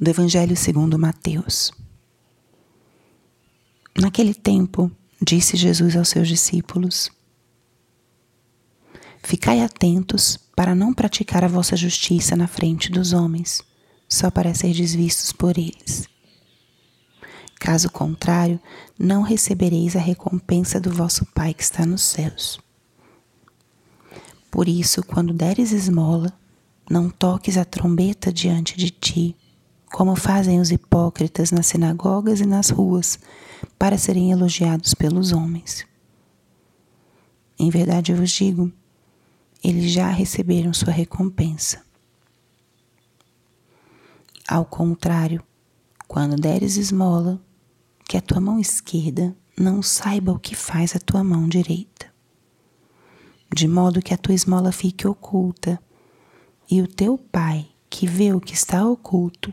do Evangelho segundo Mateus. Naquele tempo, disse Jesus aos seus discípulos: Ficai atentos para não praticar a vossa justiça na frente dos homens, só para ser desvistos por eles. Caso contrário, não recebereis a recompensa do vosso Pai que está nos céus. Por isso, quando deres esmola, não toques a trombeta diante de ti, como fazem os hipócritas nas sinagogas e nas ruas, para serem elogiados pelos homens. Em verdade eu vos digo, eles já receberam sua recompensa. Ao contrário, quando deres esmola, que a tua mão esquerda não saiba o que faz a tua mão direita, de modo que a tua esmola fique oculta, e o teu Pai, que vê o que está oculto,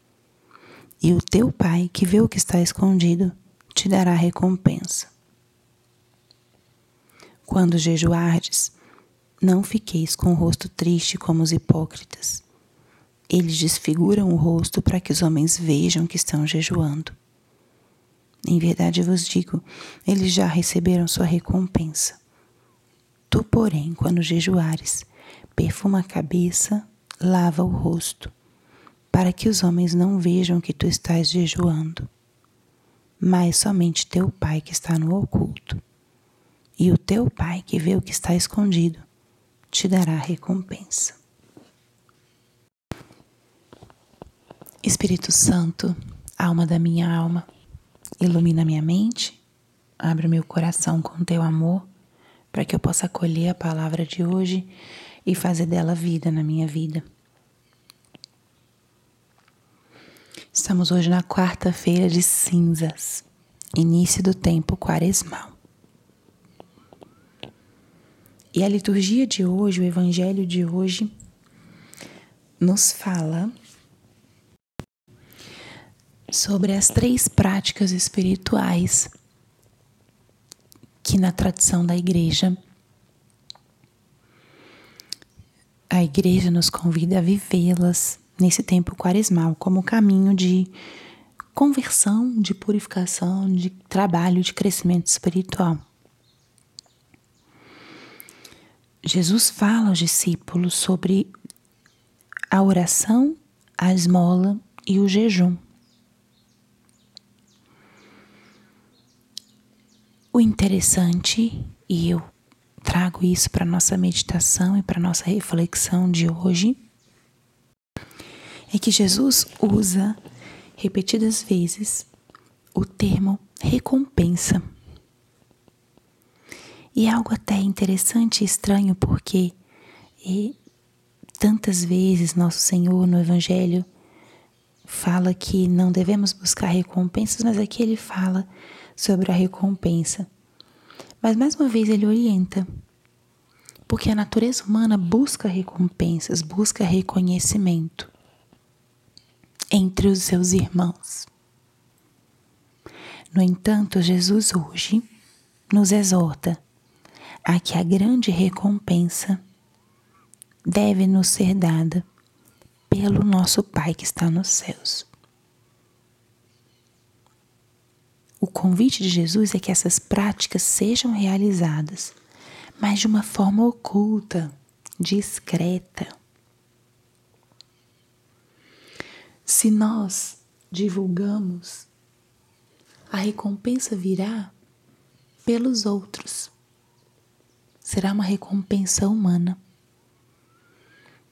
E o teu pai, que vê o que está escondido, te dará recompensa. Quando jejuardes, não fiqueis com o rosto triste como os hipócritas. Eles desfiguram o rosto para que os homens vejam que estão jejuando. Em verdade vos digo, eles já receberam sua recompensa. Tu, porém, quando jejuares, perfuma a cabeça, lava o rosto, para que os homens não vejam que tu estás jejuando, mas somente teu Pai que está no oculto e o teu Pai, que vê o que está escondido, te dará recompensa. Espírito Santo, alma da minha alma, ilumina minha mente, abre meu coração com teu amor, para que eu possa acolher a palavra de hoje e fazer dela vida na minha vida. Estamos hoje na quarta-feira de cinzas, início do tempo quaresmal. E a liturgia de hoje, o evangelho de hoje, nos fala sobre as três práticas espirituais que na tradição da igreja a igreja nos convida a vivê-las nesse tempo quaresmal como caminho de conversão, de purificação, de trabalho, de crescimento espiritual. Jesus fala aos discípulos sobre a oração, a esmola e o jejum. O interessante, e eu trago isso para nossa meditação e para nossa reflexão de hoje, é que Jesus usa repetidas vezes o termo recompensa. E é algo até interessante e estranho porque e tantas vezes nosso Senhor no Evangelho fala que não devemos buscar recompensas, mas aqui ele fala sobre a recompensa. Mas mais uma vez ele orienta, porque a natureza humana busca recompensas, busca reconhecimento entre os seus irmãos. No entanto, Jesus hoje nos exorta a que a grande recompensa deve nos ser dada pelo nosso Pai que está nos céus. O convite de Jesus é que essas práticas sejam realizadas, mas de uma forma oculta, discreta. Se nós divulgamos, a recompensa virá pelos outros será uma recompensa humana.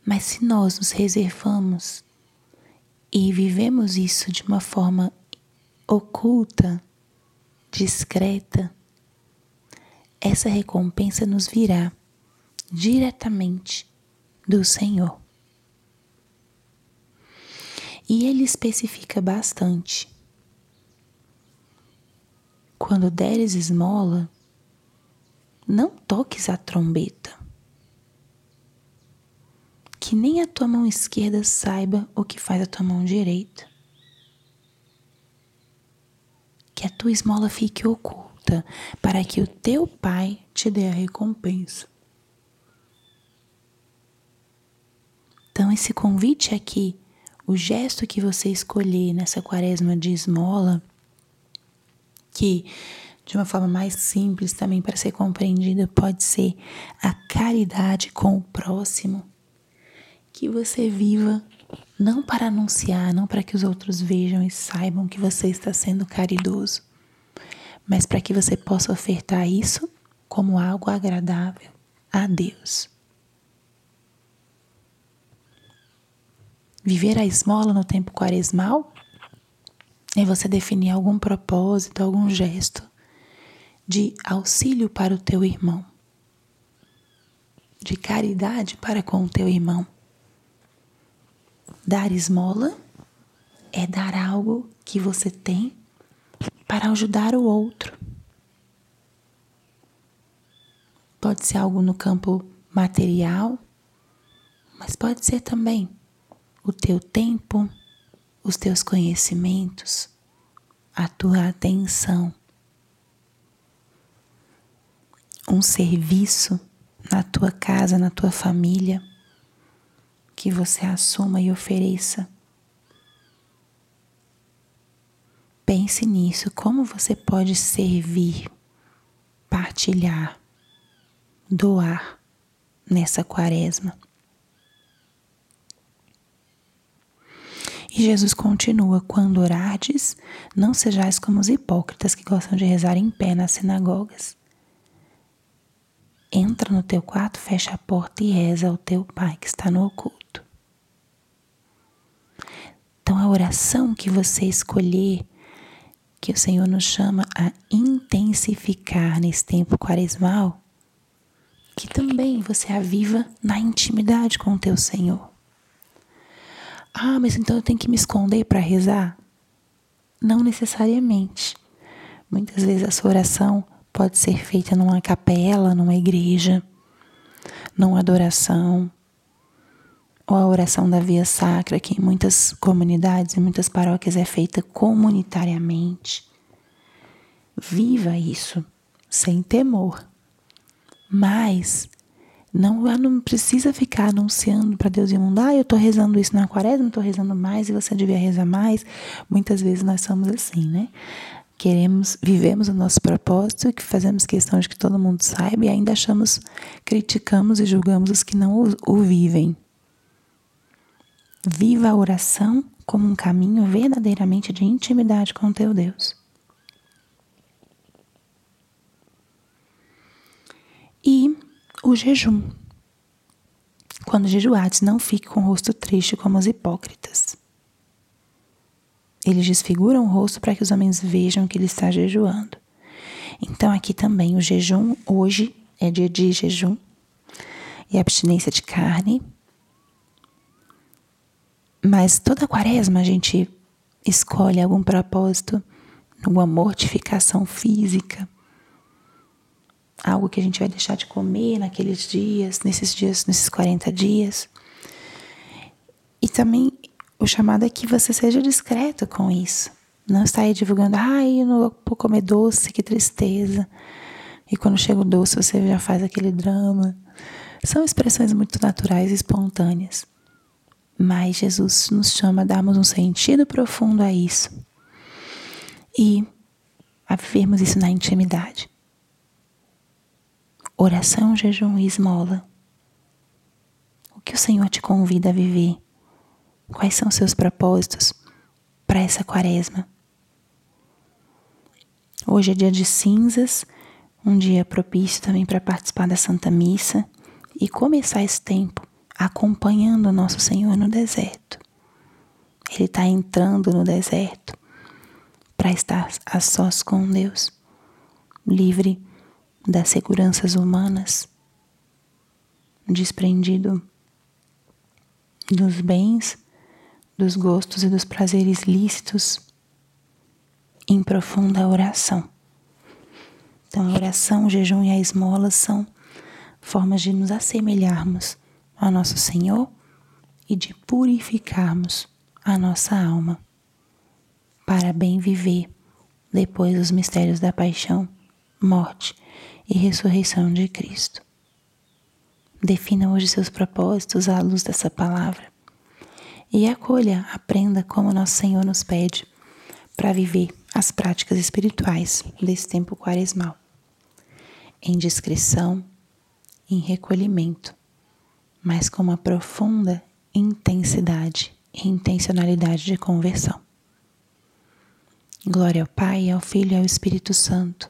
Mas se nós nos reservamos e vivemos isso de uma forma oculta, discreta, essa recompensa nos virá diretamente do Senhor. E ele especifica bastante. Quando deres esmola, não toques a trombeta. Que nem a tua mão esquerda saiba o que faz a tua mão direita. Que a tua esmola fique oculta, para que o teu pai te dê a recompensa. Então, esse convite aqui, o gesto que você escolher nessa quaresma de esmola, que de uma forma mais simples também para ser compreendida pode ser a caridade com o próximo. Que você viva não para anunciar, não para que os outros vejam e saibam que você está sendo caridoso, mas para que você possa ofertar isso como algo agradável a Deus. Viver a esmola no tempo quaresmal é você definir algum propósito, algum gesto de auxílio para o teu irmão, de caridade para com o teu irmão. Dar esmola é dar algo que você tem para ajudar o outro. Pode ser algo no campo material, mas pode ser também o teu tempo, os teus conhecimentos, a tua atenção. Um serviço na tua casa, na tua família, que você assuma e ofereça. Pense nisso, como você pode servir, partilhar, doar nessa quaresma. E Jesus continua: Quando orardes, não sejais como os hipócritas que gostam de rezar em pé nas sinagogas. Entra no teu quarto, fecha a porta e reza ao teu Pai que está no oculto. Então, a oração que você escolher, que o Senhor nos chama a intensificar nesse tempo quaresmal, que também você aviva na intimidade com o teu Senhor. Ah, mas então eu tenho que me esconder para rezar? Não necessariamente. Muitas vezes a sua oração pode ser feita numa capela, numa igreja, numa adoração, ou a oração da via sacra, que em muitas comunidades e muitas paróquias é feita comunitariamente. Viva isso sem temor. Mas não, não precisa ficar anunciando para Deus e mundo, ah, eu estou rezando isso na quaresma, estou rezando mais e você devia rezar mais. Muitas vezes nós somos assim, né? Queremos, vivemos o nosso propósito que fazemos questão de que todo mundo saiba e ainda achamos, criticamos e julgamos os que não o, o vivem. Viva a oração como um caminho verdadeiramente de intimidade com o teu Deus. E o jejum. Quando jejuates, não fique com o rosto triste como os hipócritas. Eles desfiguram o rosto para que os homens vejam que ele está jejuando. Então, aqui também o jejum, hoje é dia de jejum e abstinência de carne. Mas toda quaresma a gente escolhe algum propósito, alguma mortificação física algo que a gente vai deixar de comer naqueles dias, nesses dias, nesses 40 dias. E também o chamado é que você seja discreto com isso. Não aí divulgando, ai, eu não vou comer doce, que tristeza. E quando chega o doce, você já faz aquele drama. São expressões muito naturais e espontâneas. Mas Jesus nos chama a darmos um sentido profundo a isso. E a vivermos isso na intimidade oração, jejum e esmola. O que o Senhor te convida a viver? Quais são seus propósitos para essa quaresma? Hoje é dia de cinzas, um dia propício também para participar da Santa Missa e começar esse tempo acompanhando o nosso Senhor no deserto. Ele está entrando no deserto para estar a sós com Deus, livre das seguranças humanas, desprendido dos bens, dos gostos e dos prazeres lícitos em profunda oração. Então, a oração, o jejum e a esmola são formas de nos assemelharmos ao nosso Senhor e de purificarmos a nossa alma para bem viver depois dos mistérios da paixão, morte e ressurreição de Cristo. Defina hoje seus propósitos à luz dessa palavra e acolha, aprenda como nosso Senhor nos pede para viver as práticas espirituais desse tempo quaresmal, em discrição, em recolhimento, mas com uma profunda intensidade e intencionalidade de conversão. Glória ao Pai, ao Filho e ao Espírito Santo,